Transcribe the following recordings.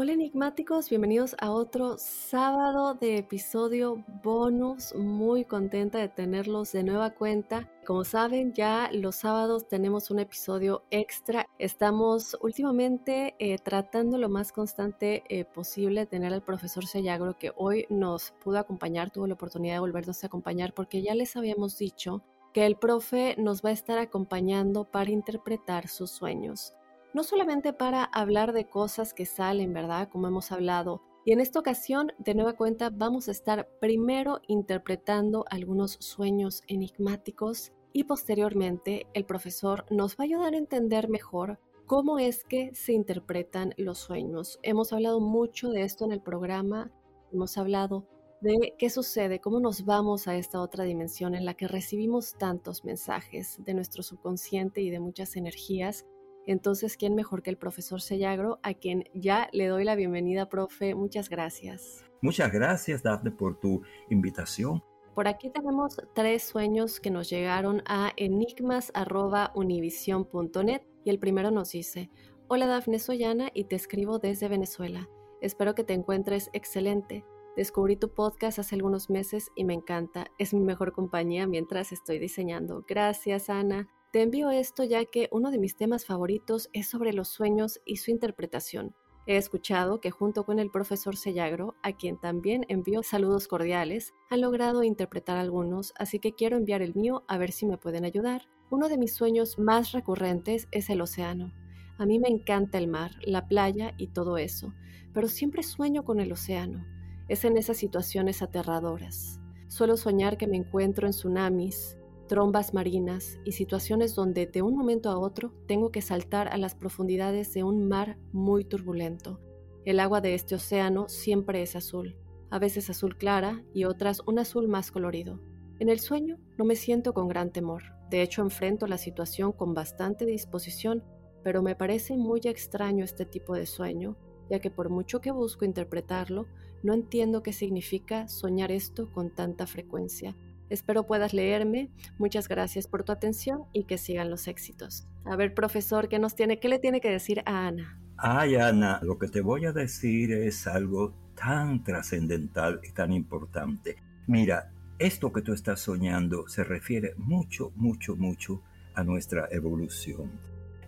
Hola enigmáticos, bienvenidos a otro sábado de episodio bonus. Muy contenta de tenerlos de nueva cuenta. Como saben, ya los sábados tenemos un episodio extra. Estamos últimamente eh, tratando lo más constante eh, posible tener al profesor Sellagro que hoy nos pudo acompañar, tuvo la oportunidad de volvernos a acompañar porque ya les habíamos dicho que el profe nos va a estar acompañando para interpretar sus sueños no solamente para hablar de cosas que salen, ¿verdad? Como hemos hablado. Y en esta ocasión, de nueva cuenta, vamos a estar primero interpretando algunos sueños enigmáticos y posteriormente el profesor nos va a ayudar a entender mejor cómo es que se interpretan los sueños. Hemos hablado mucho de esto en el programa, hemos hablado de qué sucede, cómo nos vamos a esta otra dimensión en la que recibimos tantos mensajes de nuestro subconsciente y de muchas energías entonces, ¿quién mejor que el profesor Sellagro, a quien ya le doy la bienvenida, profe? Muchas gracias. Muchas gracias, Dafne, por tu invitación. Por aquí tenemos tres sueños que nos llegaron a enigmas.univision.net y el primero nos dice, Hola Dafne, soy Ana y te escribo desde Venezuela. Espero que te encuentres excelente. Descubrí tu podcast hace algunos meses y me encanta. Es mi mejor compañía mientras estoy diseñando. Gracias, Ana. Te envío esto ya que uno de mis temas favoritos es sobre los sueños y su interpretación. He escuchado que junto con el profesor Sellagro, a quien también envío saludos cordiales, han logrado interpretar algunos, así que quiero enviar el mío a ver si me pueden ayudar. Uno de mis sueños más recurrentes es el océano. A mí me encanta el mar, la playa y todo eso, pero siempre sueño con el océano. Es en esas situaciones aterradoras. Suelo soñar que me encuentro en tsunamis, trombas marinas y situaciones donde de un momento a otro tengo que saltar a las profundidades de un mar muy turbulento. El agua de este océano siempre es azul, a veces azul clara y otras un azul más colorido. En el sueño no me siento con gran temor, de hecho enfrento la situación con bastante disposición, pero me parece muy extraño este tipo de sueño, ya que por mucho que busco interpretarlo, no entiendo qué significa soñar esto con tanta frecuencia Espero puedas leerme. Muchas gracias por tu atención y que sigan los éxitos. A ver, profesor, ¿qué nos tiene, qué le tiene que decir a Ana? Ay, Ana, lo que te voy a decir es algo tan trascendental y tan importante. Mira, esto que tú estás soñando se refiere mucho, mucho, mucho a nuestra evolución.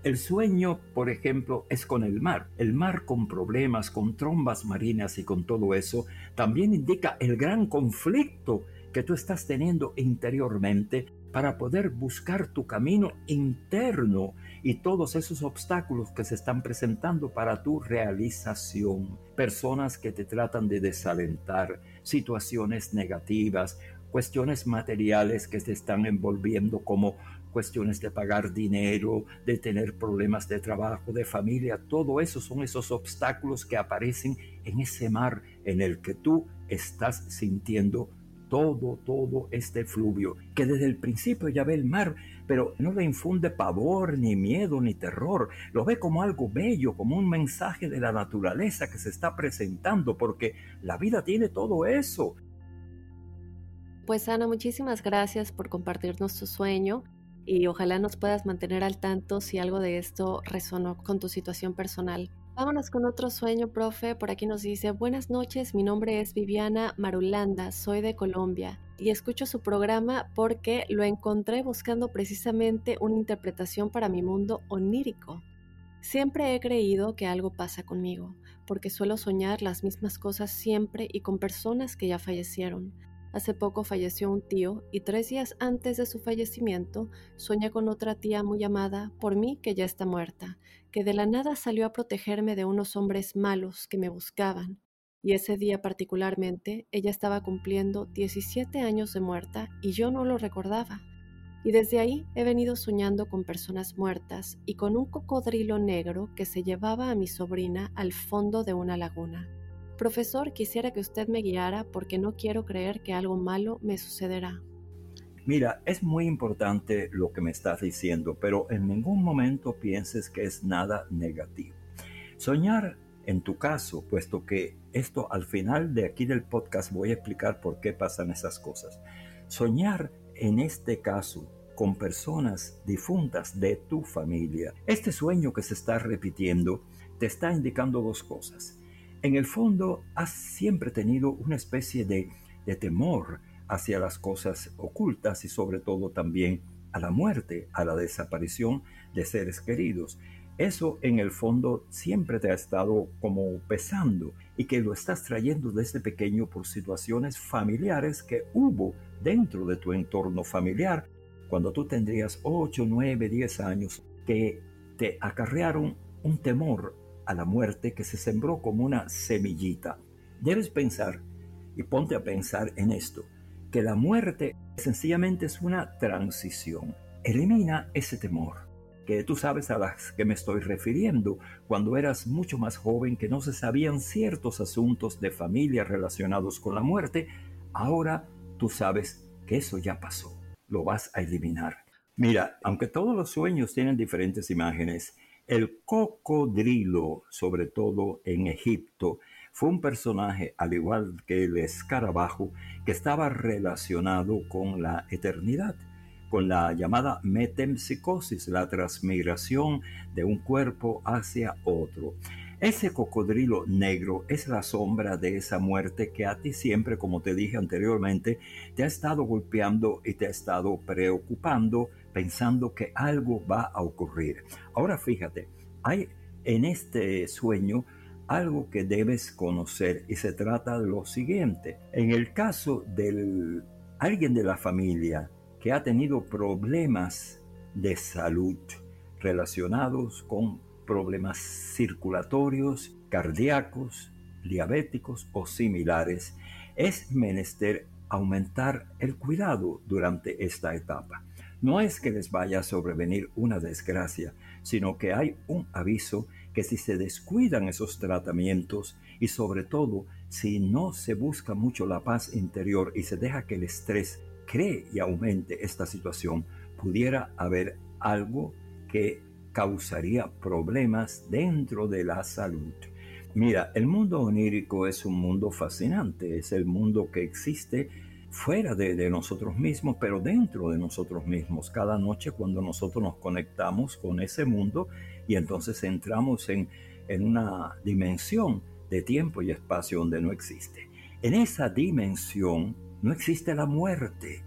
El sueño, por ejemplo, es con el mar. El mar con problemas, con trombas marinas y con todo eso, también indica el gran conflicto que tú estás teniendo interiormente para poder buscar tu camino interno y todos esos obstáculos que se están presentando para tu realización. Personas que te tratan de desalentar, situaciones negativas, cuestiones materiales que te están envolviendo como cuestiones de pagar dinero, de tener problemas de trabajo, de familia, todo eso son esos obstáculos que aparecen en ese mar en el que tú estás sintiendo todo, todo este fluvio, que desde el principio ya ve el mar, pero no le infunde pavor, ni miedo, ni terror. Lo ve como algo bello, como un mensaje de la naturaleza que se está presentando, porque la vida tiene todo eso. Pues Ana, muchísimas gracias por compartirnos tu sueño y ojalá nos puedas mantener al tanto si algo de esto resonó con tu situación personal. Vámonos con otro sueño, profe. Por aquí nos dice, buenas noches, mi nombre es Viviana Marulanda, soy de Colombia y escucho su programa porque lo encontré buscando precisamente una interpretación para mi mundo onírico. Siempre he creído que algo pasa conmigo, porque suelo soñar las mismas cosas siempre y con personas que ya fallecieron. Hace poco falleció un tío y tres días antes de su fallecimiento soñé con otra tía muy amada por mí que ya está muerta, que de la nada salió a protegerme de unos hombres malos que me buscaban. Y ese día particularmente ella estaba cumpliendo 17 años de muerta y yo no lo recordaba. Y desde ahí he venido soñando con personas muertas y con un cocodrilo negro que se llevaba a mi sobrina al fondo de una laguna. Profesor, quisiera que usted me guiara porque no quiero creer que algo malo me sucederá. Mira, es muy importante lo que me estás diciendo, pero en ningún momento pienses que es nada negativo. Soñar, en tu caso, puesto que esto al final de aquí del podcast voy a explicar por qué pasan esas cosas. Soñar en este caso con personas difuntas de tu familia. Este sueño que se está repitiendo te está indicando dos cosas. En el fondo, has siempre tenido una especie de, temor hacia las cosas ocultas y sobre todo también a la muerte, a la desaparición de seres queridos. Eso en el fondo siempre te ha estado como pesando y que lo estás trayendo desde pequeño por situaciones familiares que hubo dentro de tu entorno familiar cuando tú tendrías 8, 9, 10 años que te acarrearon un temor a la muerte que se sembró como una semillita. Debes pensar, y ponte a pensar en esto, que la muerte sencillamente es una transición. Elimina ese temor, que tú sabes a las que me estoy refiriendo, cuando eras mucho más joven que no se sabían ciertos asuntos de familia relacionados con la muerte, ahora tú sabes que eso ya pasó, lo vas a eliminar. Mira, aunque todos los sueños tienen diferentes imágenes, el cocodrilo, sobre todo en Egipto, fue un personaje, al igual que el escarabajo, que estaba relacionado con la eternidad, con la llamada metempsicosis, la transmigración de un cuerpo hacia otro. Ese cocodrilo negro es la sombra de esa muerte que a ti siempre, como te dije anteriormente, te ha estado golpeando y te ha estado preocupando pensando que algo va a ocurrir. Ahora fíjate, hay en este sueño algo que debes conocer y se trata de lo siguiente. En el caso de alguien de la familia que ha tenido problemas de salud relacionados con problemas circulatorios, cardíacos, diabéticos o similares, es menester aumentar el cuidado durante esta etapa. No es que les vaya a sobrevenir una desgracia, sino que hay un aviso que si se descuidan esos tratamientos y sobre todo si no se busca mucho la paz interior y se deja que el estrés cree y aumente esta situación, pudiera haber algo que causaría problemas dentro de la salud. Mira, el mundo onírico es un mundo fascinante, es el mundo que existe fuera de, nosotros mismos, pero dentro de nosotros mismos. Cada noche cuando nosotros nos conectamos con ese mundo y entonces entramos en, en una dimensión de tiempo y espacio donde no existe. En esa dimensión no existe la muerte.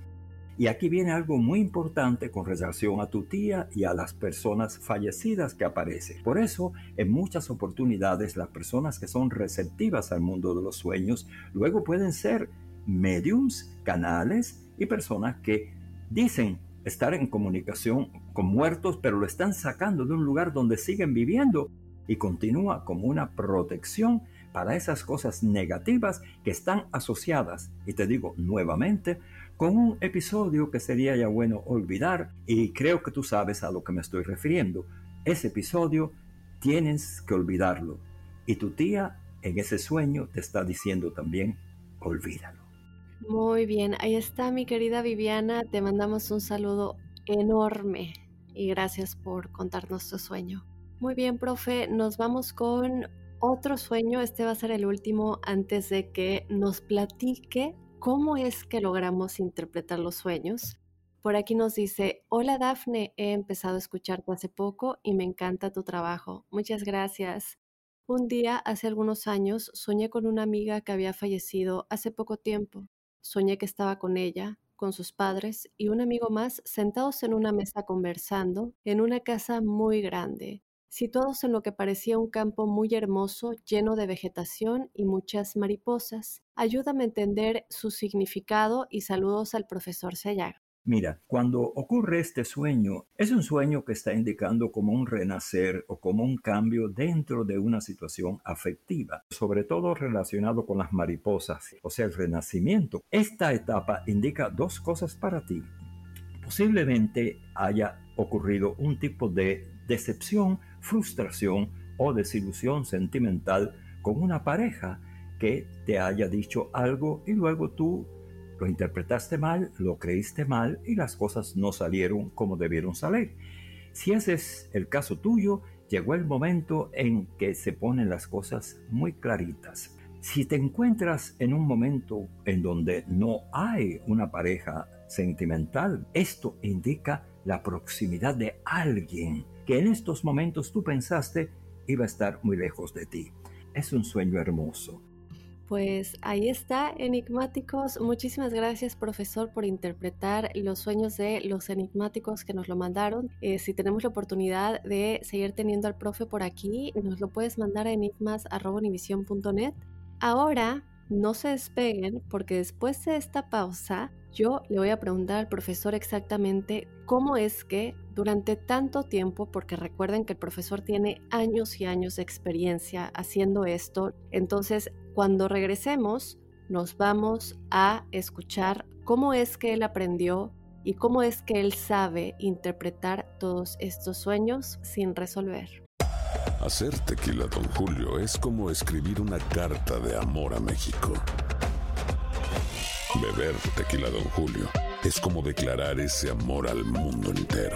Y aquí viene algo muy importante con relación a tu tía y a las personas fallecidas que aparecen. Por eso, en muchas oportunidades, las personas que son receptivas al mundo de los sueños luego pueden ser mediums, canales y personas que dicen estar en comunicación con muertos, pero lo están sacando de un lugar donde siguen viviendo y continúa como una protección para esas cosas negativas que están asociadas, y te digo nuevamente, con un episodio que sería ya bueno olvidar, y creo que tú sabes a lo que me estoy refiriendo. Ese episodio tienes que olvidarlo, y tu tía en ese sueño te está diciendo también, olvídalo. Muy bien, ahí está mi querida Viviana, te mandamos un saludo enorme y gracias por contarnos tu sueño. Muy bien, profe, nos vamos con otro sueño, este va a ser el último antes de que nos platique cómo es que logramos interpretar los sueños. Por aquí nos dice, hola Dafne, he empezado a escucharte hace poco y me encanta tu trabajo. Muchas gracias. Un día, hace algunos años, soñé con una amiga que había fallecido hace poco tiempo. Soñé que estaba con ella, con sus padres y un amigo más sentados en una mesa conversando en una casa muy grande, situados en lo que parecía un campo muy hermoso lleno de vegetación y muchas mariposas. Ayúdame a entender su significado y saludos al profesor Sayago. Mira, cuando ocurre este sueño, es un sueño que está indicando como un renacer o como un cambio dentro de una situación afectiva, sobre todo relacionado con las mariposas, o sea, el renacimiento. Esta etapa indica dos cosas para ti. Posiblemente haya ocurrido un tipo de decepción, frustración o desilusión sentimental con una pareja que te haya dicho algo y luego tú lo interpretaste mal, lo creíste mal y las cosas no salieron como debieron salir. Si ese es el caso tuyo, llegó el momento en que se ponen las cosas muy claritas. Si te encuentras en un momento en donde no hay una pareja sentimental, esto indica la proximidad de alguien que en estos momentos tú pensaste iba a estar muy lejos de ti. Es un sueño hermoso. Pues ahí está, enigmáticos. Muchísimas gracias, profesor, por interpretar los sueños de los enigmáticos que nos lo mandaron. Eh, si tenemos la oportunidad de seguir teniendo al profe por aquí, nos lo puedes mandar a enigmas.univision.net. Ahora, no se despeguen porque después de esta pausa, yo le voy a preguntar al profesor exactamente cómo es que durante tanto tiempo, porque recuerden que el profesor tiene años y años de experiencia haciendo esto, entonces cuando regresemos, nos vamos a escuchar cómo es que él aprendió y cómo es que él sabe interpretar todos estos sueños sin resolver. Hacer tequila, don Julio, es como escribir una carta de amor a México. Beber tequila, don Julio, es como declarar ese amor al mundo entero.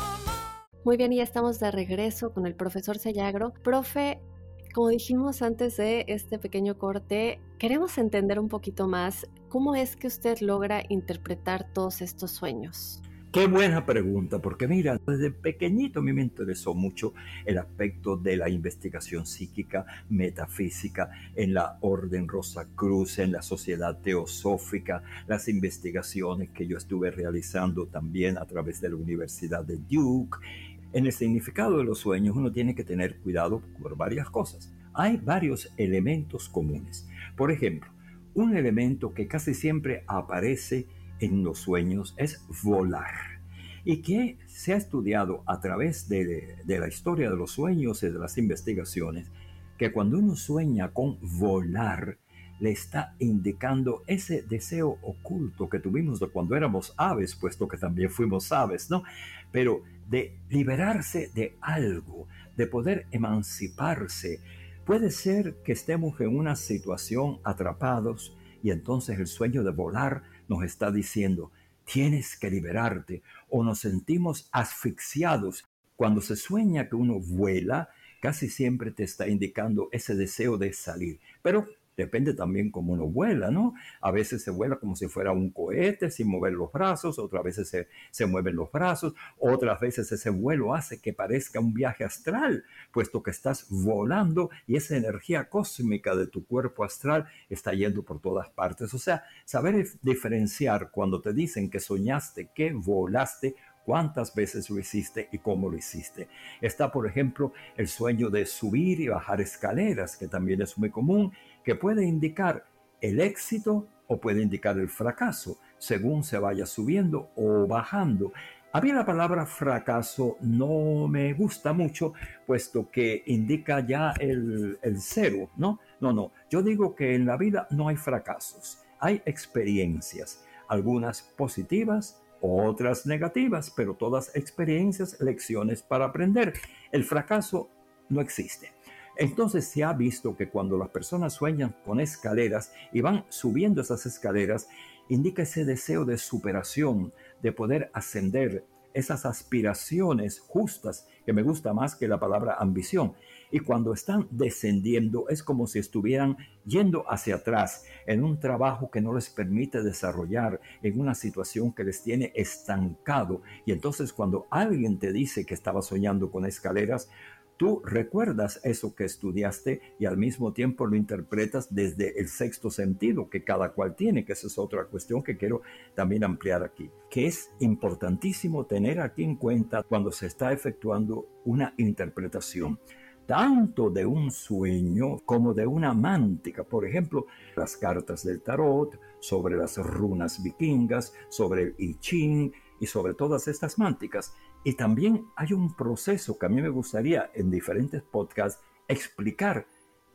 Muy bien, y ya estamos de regreso con el profesor Sellagro. Profe, como dijimos antes de este pequeño corte, queremos entender un poquito más cómo es que usted logra interpretar todos estos sueños. Qué buena pregunta, porque mira, desde pequeñito a mí me interesó mucho el aspecto de la investigación psíquica, metafísica, en la Orden Rosa Cruz, en la Sociedad Teosófica, las investigaciones que yo estuve realizando también a través de la Universidad de Duke en el significado de los sueños uno tiene que tener cuidado por varias cosas. Hay varios elementos comunes. Por ejemplo, un elemento que casi siempre aparece en los sueños es volar y que se ha estudiado a través de, la historia de los sueños y de las investigaciones, que cuando uno sueña con volar, le está indicando ese deseo oculto que tuvimos cuando éramos aves, puesto que también fuimos aves, ¿no? Pero de liberarse de algo, de poder emanciparse. Puede ser que estemos en una situación atrapados y entonces el sueño de volar nos está diciendo, tienes que liberarte o nos sentimos asfixiados. Cuando se sueña que uno vuela, casi siempre te está indicando ese deseo de salir. Pero Depende también cómo uno vuela, ¿no? A veces se vuela como si fuera un cohete sin mover los brazos, otras veces se, se mueven los brazos, otras veces ese vuelo hace que parezca un viaje astral, puesto que estás volando y esa energía cósmica de tu cuerpo astral está yendo por todas partes. O sea, saber diferenciar cuando te dicen que soñaste que volaste cuántas veces lo hiciste y cómo lo hiciste. Está, por ejemplo, el sueño de subir y bajar escaleras, que también es muy común, que puede indicar el éxito o puede indicar el fracaso, según se vaya subiendo o bajando. A mí la palabra fracaso no me gusta mucho, puesto que indica ya el, el cero, ¿no? No, no, yo digo que en la vida no hay fracasos, hay experiencias, algunas positivas, otras negativas, pero todas experiencias, lecciones para aprender. El fracaso no existe. Entonces se ha visto que cuando las personas sueñan con escaleras y van subiendo esas escaleras, indica ese deseo de superación, de poder ascender, esas aspiraciones justas, que me gusta más que la palabra ambición. Y cuando están descendiendo es como si estuvieran yendo hacia atrás en un trabajo que no les permite desarrollar, en una situación que les tiene estancado. Y entonces cuando alguien te dice que estaba soñando con escaleras, Tú recuerdas eso que estudiaste y al mismo tiempo lo interpretas desde el sexto sentido que cada cual tiene, que esa es otra cuestión que quiero también ampliar aquí, que es importantísimo tener aquí en cuenta cuando se está efectuando una interpretación tanto de un sueño como de una mántica. Por ejemplo, las cartas del tarot, sobre las runas vikingas, sobre el I Ching y sobre todas estas mánticas. Y también hay un proceso que a mí me gustaría en diferentes podcasts explicar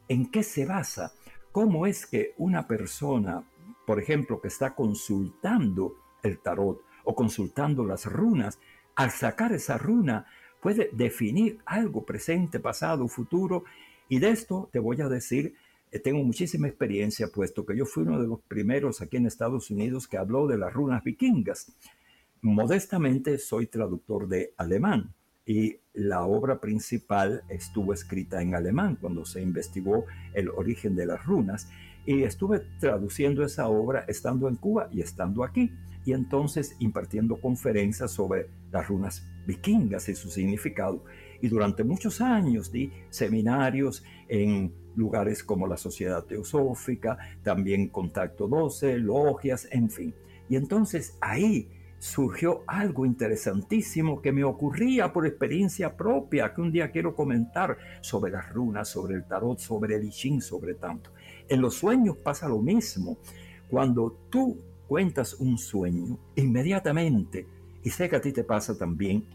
en qué se basa, cómo es que una persona, por ejemplo, que está consultando el tarot o consultando las runas, al sacar esa runa puede definir algo presente, pasado, futuro. Y de esto te voy a decir, eh, tengo muchísima experiencia, puesto que yo fui uno de los primeros aquí en Estados Unidos que habló de las runas vikingas. Modestamente soy traductor de alemán y la obra principal estuvo escrita en alemán cuando se investigó el origen de las runas y estuve traduciendo esa obra estando en Cuba y estando aquí y entonces impartiendo conferencias sobre las runas vikingas y su significado. Y durante muchos años di seminarios en lugares como la Sociedad Teosófica, también Contacto 12, logias, en fin. Y entonces ahí surgió algo interesantísimo que me ocurría por experiencia propia, que un día quiero comentar sobre las runas, sobre el tarot, sobre el I sobre tanto. En los sueños pasa lo mismo. Cuando tú cuentas un sueño, inmediatamente, y sé que a ti te pasa también,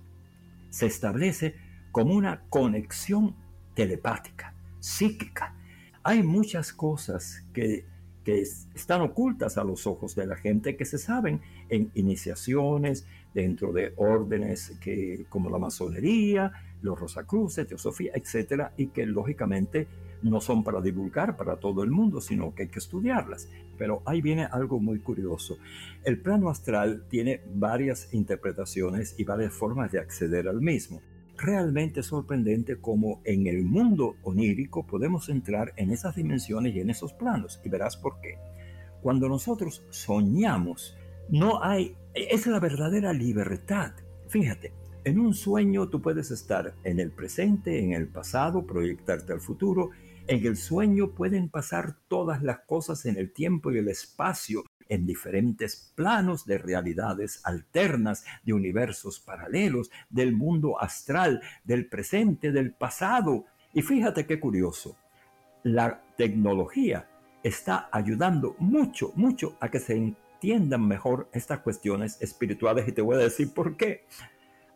se establece como una conexión telepática, psíquica. Hay muchas cosas que que están ocultas a los ojos de la gente, que se saben en iniciaciones, dentro de órdenes que, como la masonería, los Rosacruces, Teosofía, etcétera, y que lógicamente no son para divulgar para todo el mundo, sino que hay que estudiarlas. Pero ahí viene algo muy curioso. El plano astral tiene varias interpretaciones y varias formas de acceder al mismo realmente sorprendente cómo en el mundo onírico podemos entrar en esas dimensiones y en esos planos. Y verás por qué. Cuando nosotros soñamos, no hay, es la verdadera libertad. Fíjate, en un sueño tú puedes estar en el presente, en el pasado, proyectarte al futuro. En el sueño pueden pasar todas las cosas en el tiempo y el espacio en diferentes planos de realidades alternas, de universos paralelos, del mundo astral, del presente, del pasado. Y fíjate qué curioso, la tecnología está ayudando mucho, mucho a que se entiendan mejor estas cuestiones espirituales y te voy a decir por qué.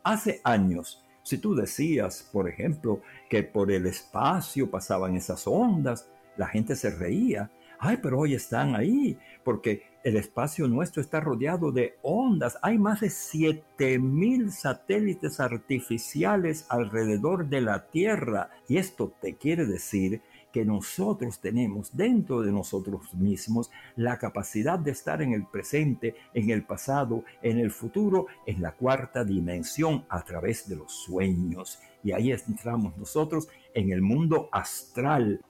Hace años, si tú decías, por ejemplo, que por el espacio pasaban esas ondas, la gente se reía Ay, pero hoy están ahí, porque el espacio nuestro está rodeado de ondas. Hay más de 7000 satélites artificiales alrededor de la Tierra. Y esto te quiere decir que nosotros tenemos dentro de nosotros mismos la capacidad de estar en el presente, en el pasado, en el futuro, en la cuarta dimensión a través de los sueños. Y ahí entramos nosotros en el mundo astral.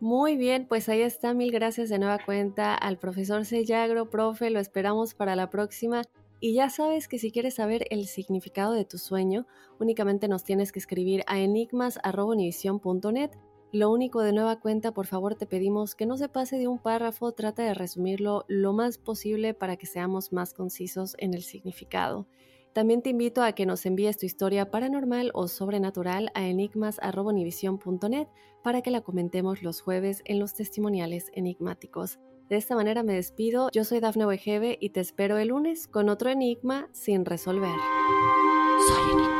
Muy bien, pues ahí está. Mil gracias de nueva cuenta al profesor Sellagro. Profe, lo esperamos para la próxima. Y ya sabes que si quieres saber el significado de tu sueño, únicamente nos tienes que escribir a enigmas.univision.net lo único de nueva cuenta, por favor, te pedimos que no se pase de un párrafo, trata de resumirlo lo más posible para que seamos más concisos en el significado. También te invito a que nos envíes tu historia paranormal o sobrenatural a enigmas.univision.net para que la comentemos los jueves en los testimoniales enigmáticos. De esta manera me despido, yo soy Dafne Wegebe y te espero el lunes con otro enigma sin resolver. Soy enigmático.